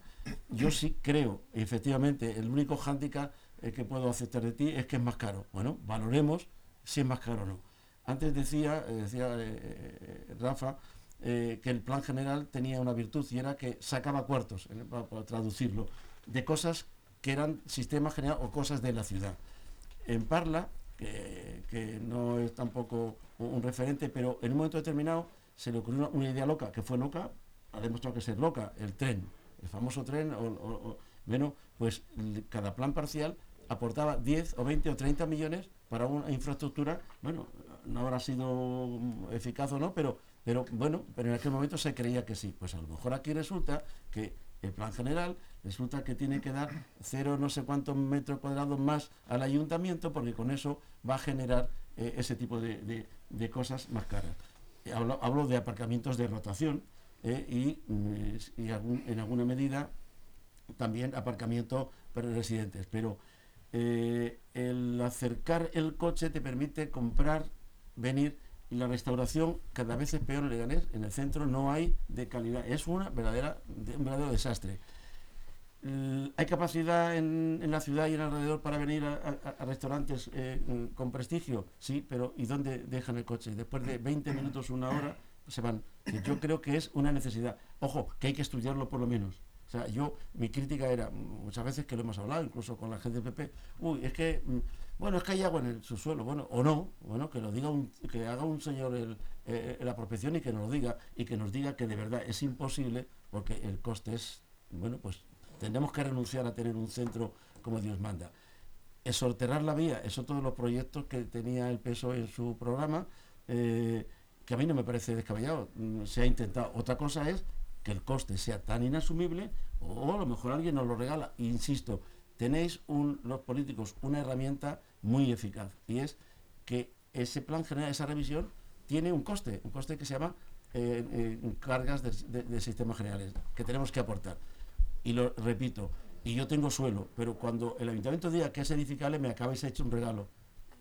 Yo sí creo, efectivamente, el único hándicap eh, que puedo aceptar de ti es que es más caro. Bueno, valoremos si es más caro o no. Antes decía, eh, decía eh, Rafa, que el plan general tenía una virtud y era que sacaba cuartos, para, traducirlo, de cosas que eran sistemas general o cosas de la ciudad. En Parla, que, no es tampoco un, referente, pero en un momento determinado se le ocurrió una, idea loca, que fue loca, ha demostrado que ser loca, el tren, el famoso tren, bueno, pues cada plan parcial aportaba 10 o 20 o 30 millones para una infraestructura, bueno, no habrá sido eficaz o no, pero, pero bueno, pero en aquel momento se creía que sí. Pues a lo mejor aquí resulta que el plan general resulta que tiene que dar cero no sé cuántos metros cuadrados más al ayuntamiento porque con eso va a generar eh, ese tipo de, cosas más caras. Hablo, de aparcamientos de rotación eh, y, mm, en alguna medida también aparcamiento para residentes, pero eh, el acercar el coche te permite comprar, venir, y la restauración cada vez es peor en Leganés, en el centro no hay de calidad, es una verdadera, un verdadero desastre. ¿Hay capacidad en, la ciudad y en alrededor para venir a, restaurantes eh, con prestigio? Sí, pero ¿y dónde dejan el coche? Después de 20 minutos, una hora, se van. Yo creo que es una necesidad. Ojo, que hay que estudiarlo por lo menos. O sea, yo, mi crítica era, muchas veces que lo hemos hablado, incluso con la gente del PP, uy, es que, mm, bueno, es que hay agua en el subsuelo, bueno, o no, bueno, que lo diga un, que haga un señor eh, la profesión y que nos diga, y que nos diga que de verdad es imposible, porque el coste es, bueno, pues tendremos que renunciar a tener un centro como Dios manda. Sortear la vía, es otro de los proyectos que tenía el PSOE en su programa, eh, que a mí no me parece descabellado, mm, se ha intentado. Otra cosa es que el coste sea tan inasumible o a lo mejor alguien nos lo regala. Insisto, tenéis los políticos una herramienta muy eficaz y es que ese plan general, esa revisión, tiene un coste, un coste que se llama eh, eh, cargas de, sistemas generales, que tenemos que aportar. Y lo repito, y yo tengo suelo, pero cuando el ayuntamiento diga que es edificable, me acabáis hecho un regalo.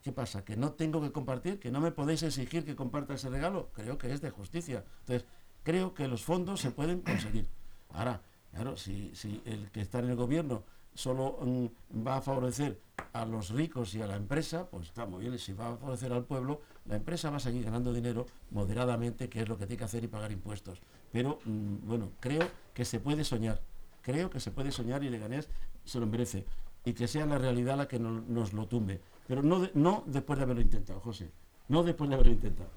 ¿Qué pasa? ¿Que no tengo que compartir? ¿Que no me podéis exigir que comparta ese regalo? Creo que es de justicia. Entonces, creo que los fondos se pueden conseguir. Ahora, claro, si, el que está en el gobierno solo mm, va a favorecer a los ricos y a la empresa, pues está muy bien. Si va a favorecer al pueblo, la empresa va a seguir ganando dinero moderadamente, que es lo que tiene que hacer y pagar impuestos. Pero, mm, bueno, creo que se puede soñar. Creo que se puede soñar y Leganés se lo merece. Y que sea la realidad la que nos lo tumbe. Pero no, no después de haberlo intentado, José. No después de haberlo intentado.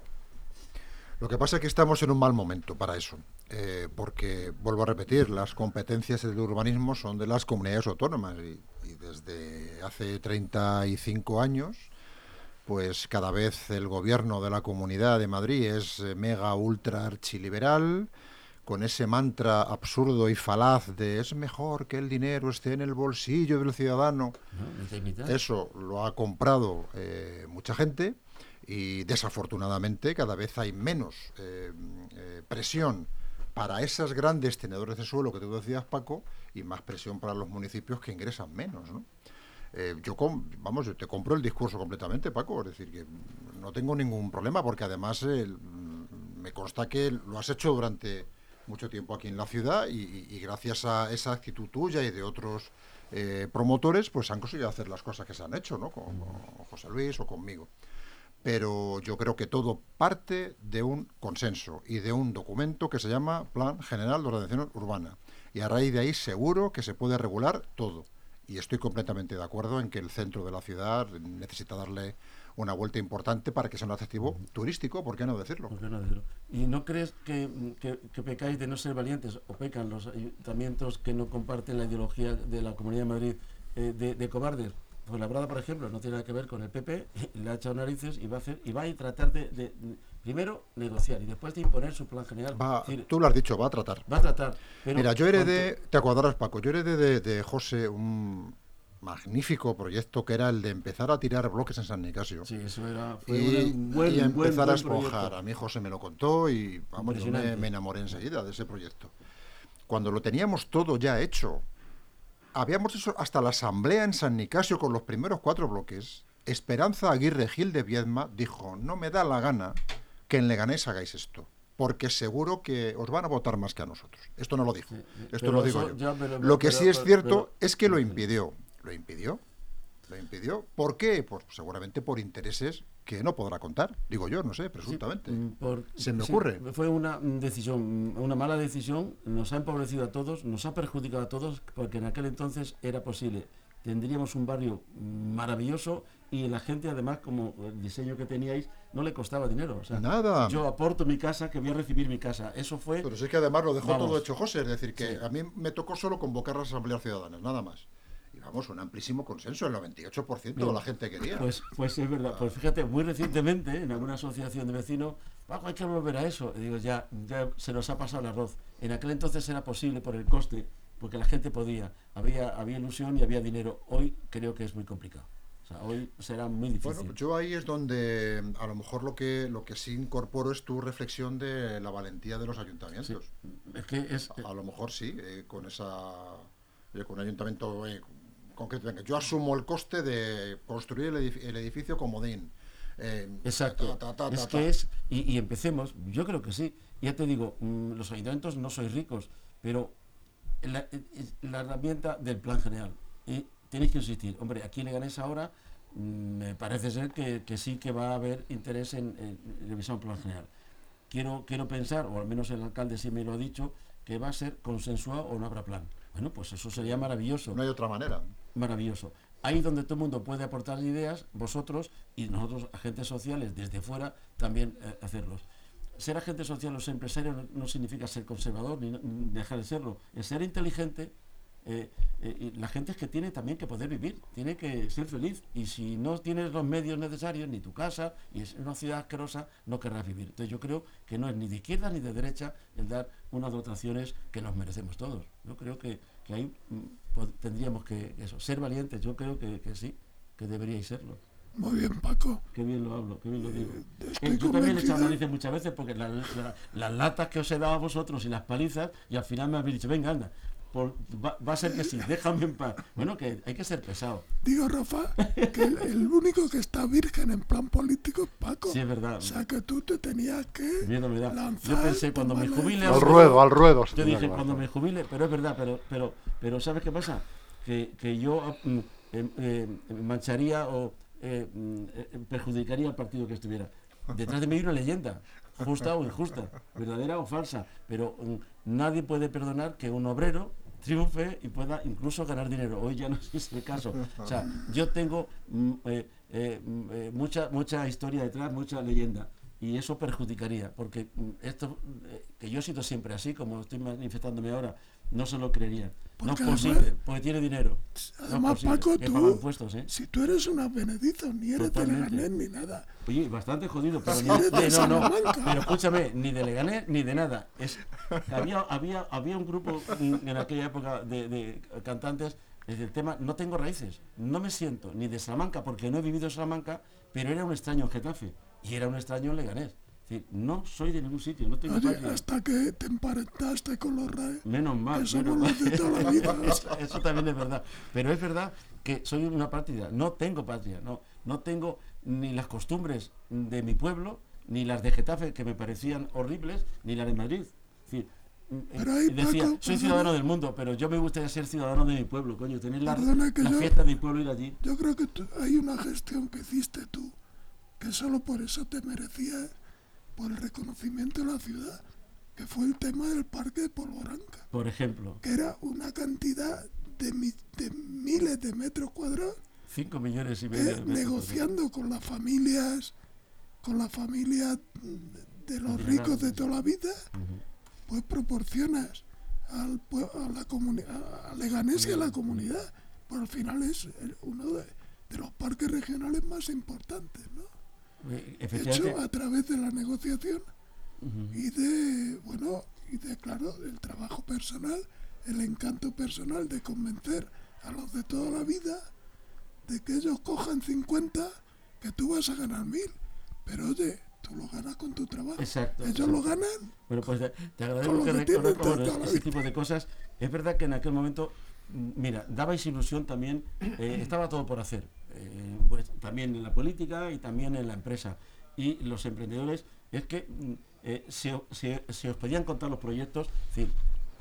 Lo que pasa es que estamos en un mal momento para eso, eh, porque, vuelvo a repetir, las competencias del urbanismo son de las comunidades autónomas y, desde hace 35 años, pues cada vez el gobierno de la Comunidad de Madrid es eh, mega, ultra, archiliberal, con ese mantra absurdo y falaz de es mejor que el dinero esté en el bolsillo del ciudadano. Eso lo ha comprado eh, mucha gente y desafortunadamente cada vez hay menos eh, eh, presión para esas grandes tenedores de suelo que tú decías, Paco, y más presión para los municipios que ingresan menos, ¿no? Eh, yo, vamos, yo te compro el discurso completamente, Paco, es decir, que no tengo ningún problema, porque además me consta que lo has hecho durante mucho tiempo aquí en la ciudad y, gracias a esa actitud tuya y de otros promotores, pues han conseguido hacer las cosas que se han hecho, ¿no? con José Luis o conmigo pero yo creo que todo parte de un consenso y de un documento que se llama Plan General de Ordenación Urbana. Y a raíz de ahí seguro que se puede regular todo. y estoy completamente de acuerdo en que el centro de la ciudad necesita darle una vuelta importante para que sea un atractivo turístico, ¿por qué no decirlo? ¿Por qué no decirlo? ¿Y no crees que, que, que, pecáis de no ser valientes o pecan los ayuntamientos que no comparten la ideología de la Comunidad de Madrid eh, de, de, cobardes? Pues la verdad, por ejemplo, no tiene nada que ver con el PP, le ha echado narices y va a hacer y va a tratar de, de, primero negociar y después de imponer su plan general. Va, tú lo has dicho, va a tratar. Va a tratar. Mira, yo heredé, te acordarás Paco, yo heredé de, de José un magnífico proyecto que era el de empezar a tirar bloques en San Nicasio. Sí, eso era y, buen, y empezar a esponjar. A mí José me lo contó y vamos, yo me, me, enamoré enseguida de ese proyecto. Cuando lo teníamos todo ya hecho, habíamos hecho hasta la asamblea en San Nicasio con los primeros cuatro bloques. Esperanza Aguirre Gil de Viedma dijo, no me da la gana que en Leganés hagáis esto porque seguro que os van a votar más que a nosotros. Esto no lo dijo, esto lo digo yo. Lo que pero, sí es cierto es que lo impidió. Lo impidió. Lo impidió. ¿Por qué? Pues seguramente por intereses que no podrá contar, digo yo, no sé, presuntamente. Sí, por, Se me sí, ocurre. Fue una decisión, una mala decisión, nos ha empobrecido a todos, nos ha perjudicado a todos, porque en aquel entonces era posible. Tendríamos un barrio maravilloso y la gente además, como el diseño que teníais, no le costaba dinero. O sea, Nada. Yo aporto mi casa, que voy a recibir mi casa. Eso fue... Pero es que además lo dejó Vamos. todo hecho José, es decir, que sí. a mí me tocó solo convocar las asambleas ciudadanas, nada más vamos, un amplísimo consenso, el 98% de la gente quería. Pues, pues es verdad, pues fíjate, muy recientemente en alguna asociación de vecinos, Paco, hay que volver a eso. Y digo, ya, ya se nos ha pasado el arroz. En aquel entonces era posible por el coste, porque la gente podía, había, había ilusión y había dinero. Hoy creo que es muy complicado. O sea, hoy será muy difícil. Bueno, yo ahí es donde a lo mejor lo que lo que sí incorporo es tu reflexión de la valentía de los ayuntamientos. Sí, es que es, a, a, lo mejor sí, eh, con esa eh, con un ayuntamiento eh, concreto. Venga, yo asumo el coste de construir el, edificio, el edificio comodín. Eh, Exacto. Ta, ta, ta, es que es, y, y, empecemos, yo creo que sí. Ya te digo, mmm, los ayuntamientos no sois ricos, pero la, la, herramienta del plan general. Y tenéis que insistir, hombre, aquí le ganéis ahora, mmm, me parece ser que, que, sí que va a haber interés en, en revisar un plan general. Quiero, quiero pensar, o al menos el alcalde sí me lo ha dicho, que va a ser consensuado o no habrá plan. Bueno, pues eso sería maravilloso. No hay otra manera. Maravilloso. Ahí donde todo el mundo puede aportar ideas, vosotros y nosotros, agentes sociales, desde fuera, también eh, hacerlos. Ser agente social o ser empresario no, no significa ser conservador ni, ni, dejar de serlo. Es ser inteligente. Eh, eh, la gente es que tiene también que poder vivir, tiene que ser feliz. Y si no tienes los medios necesarios, ni tu casa, y es una ciudad asquerosa, no querrás vivir. Entonces yo creo que no es ni de izquierda ni de derecha el dar unas dotaciones que nos merecemos todos. Yo creo que, que ahí pues, tendríamos que eso, ser valientes. Yo creo que, que, sí, que deberíais serlo. Muy bien, Paco. Qué bien lo hablo, qué bien lo digo. Eh, yo también he echado muchas veces porque la, la, las latas que os he dado a vosotros y las palizas, y al final me habéis dicho, venga, anda, por, va, va, a ser que sí, déjame en paz. Bueno, que hay que ser pesado. Digo, Rafa, que el, el, único que está virgen en plan político es Paco. Sí, es verdad. O sea, que tú te tenías que Miedo me da. Yo pensé, cuando me jubile... Al ruedo, al ruedo. Yo dije, cuando me jubile, pero es verdad, pero, pero, pero ¿sabes qué pasa? Que, que yo eh, eh, mancharía o eh, perjudicaría al partido que estuviera. Detrás de mí hay una leyenda, justa o injusta, verdadera o falsa, pero um, nadie puede perdonar que un obrero triunfe y pueda incluso ganar dinero. Hoy ya no es el caso. O sea, yo tengo mm, eh, eh, mucha, mucha historia detrás, mucha leyenda. Y eso perjudicaría, porque mm, esto, eh, que yo he sido siempre así, como estoy manifestándome ahora, no se lo creerían. no es posible, además, porque tiene dinero. Además, no Paco, tú, impuestos, ¿eh? si tú eres una benedizo, ni eres Totalmente. de Leganés ni nada. Oye, bastante jodido, pero ni, de, no, no, pero escúchame, ni de Leganés ni de nada. Es, había, había, había un grupo en aquella época de, de cantantes, es el tema, no tengo raíces, no me siento ni de Salamanca, porque no he vivido en Salamanca, pero era un extraño en Getafe, y era un extraño en Leganés. Es decir, no soy de ningún sitio, no tengo Oye, hasta que te emparentaste con los reyes. Menos mal, eso, menos no mal. Vida, eso, eso, también es verdad. Pero es verdad que soy una patria, no tengo patria, no, no tengo ni las costumbres de mi pueblo, ni las de Getafe, que me parecían horribles, ni las de Madrid. Es decir, pero ahí, decía, Paco, soy ciudadano del mundo, pero yo me gustaría ser ciudadano de mi pueblo, coño, tener la, que la yo, fiesta de mi pueblo ir allí. Yo creo que hay una gestión que hiciste tú, que solo por eso te merecía por el reconocimiento de la ciudad, que fue el tema del parque de Polvoranca. Por ejemplo. Que era una cantidad de, de miles de metros cuadrados 5 millones y medio. eh, negociando con las familias, con las familias de los ricos de toda la vida, pues proporcionas al, a la comunidad, a Leganés y a la comunidad. Pues al final es uno de, de los parques regionales más importantes. Hecho a través de la negociación uh -huh. y de, bueno, y de, claro, el trabajo personal, el encanto personal de convencer a los de toda la vida de que ellos cojan 50, que tú vas a ganar 1000. Pero oye, tú lo ganas con tu trabajo. Exacto. Ellos exacto. lo ganan. Bueno, pues te, te agradezco que, que reconozcas ese tipo de cosas. Es verdad que en aquel momento, mira, dabais ilusión también, eh, estaba todo por hacer. Eh, pues también en la política y también en la empresa. Y los emprendedores, es que eh, se, se, se, os podían contar los proyectos, es decir,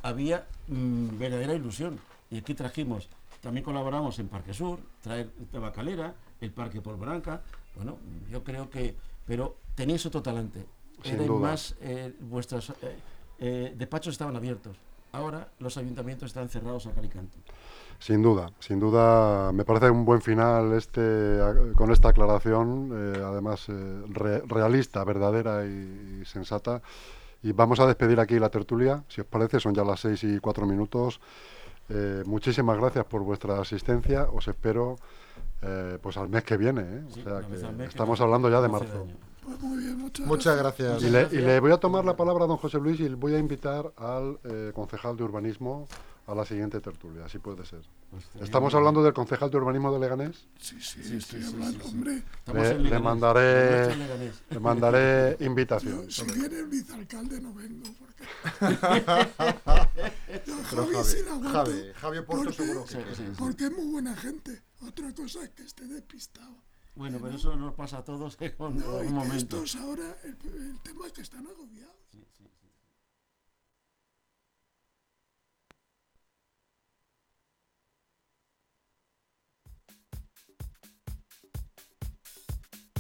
había mmm, verdadera ilusión. Y aquí trajimos, también colaboramos en Parque Sur, traer Tabacalera, el Parque Polvoranca. Bueno, yo creo que, pero tenéis otro talante. Eran más, eh, vuestros eh, despachos estaban abiertos. Ahora los ayuntamientos están cerrados a cal y canto. Sin duda, sin duda, me parece un buen final este con esta aclaración, eh, además eh, re, realista, verdadera y, y, sensata. Y vamos a despedir aquí la tertulia, si os parece, son ya las seis y cuatro minutos. Eh, muchísimas gracias por vuestra asistencia, os espero pues al mes que viene, sí, o sea que mes estamos que hablando ya de marzo. Pues muy bien, muchas, muchas gracias. Y le, y le, voy a tomar la palabra a don José Luis y le voy a invitar al concejal de urbanismo a la siguiente tertulia, si puede ser. Pues ¿Estamos hablando del concejal de urbanismo de Leganés? Sí, sí, sí estoy sí, hablando, sí, hombre. Le, le, mandaré, le mandaré invitación. Yo, si viene el vicealcalde no vengo, porque... Yo, Javi, Javi, sí la Javi, Javi Porto porque, seguro que Porque es muy buena gente. Otra cosa es que esté despistado. Bueno, pero eso nos pasa a todos en no, un momento. Estos ahora, el, el tema es que están agobiados.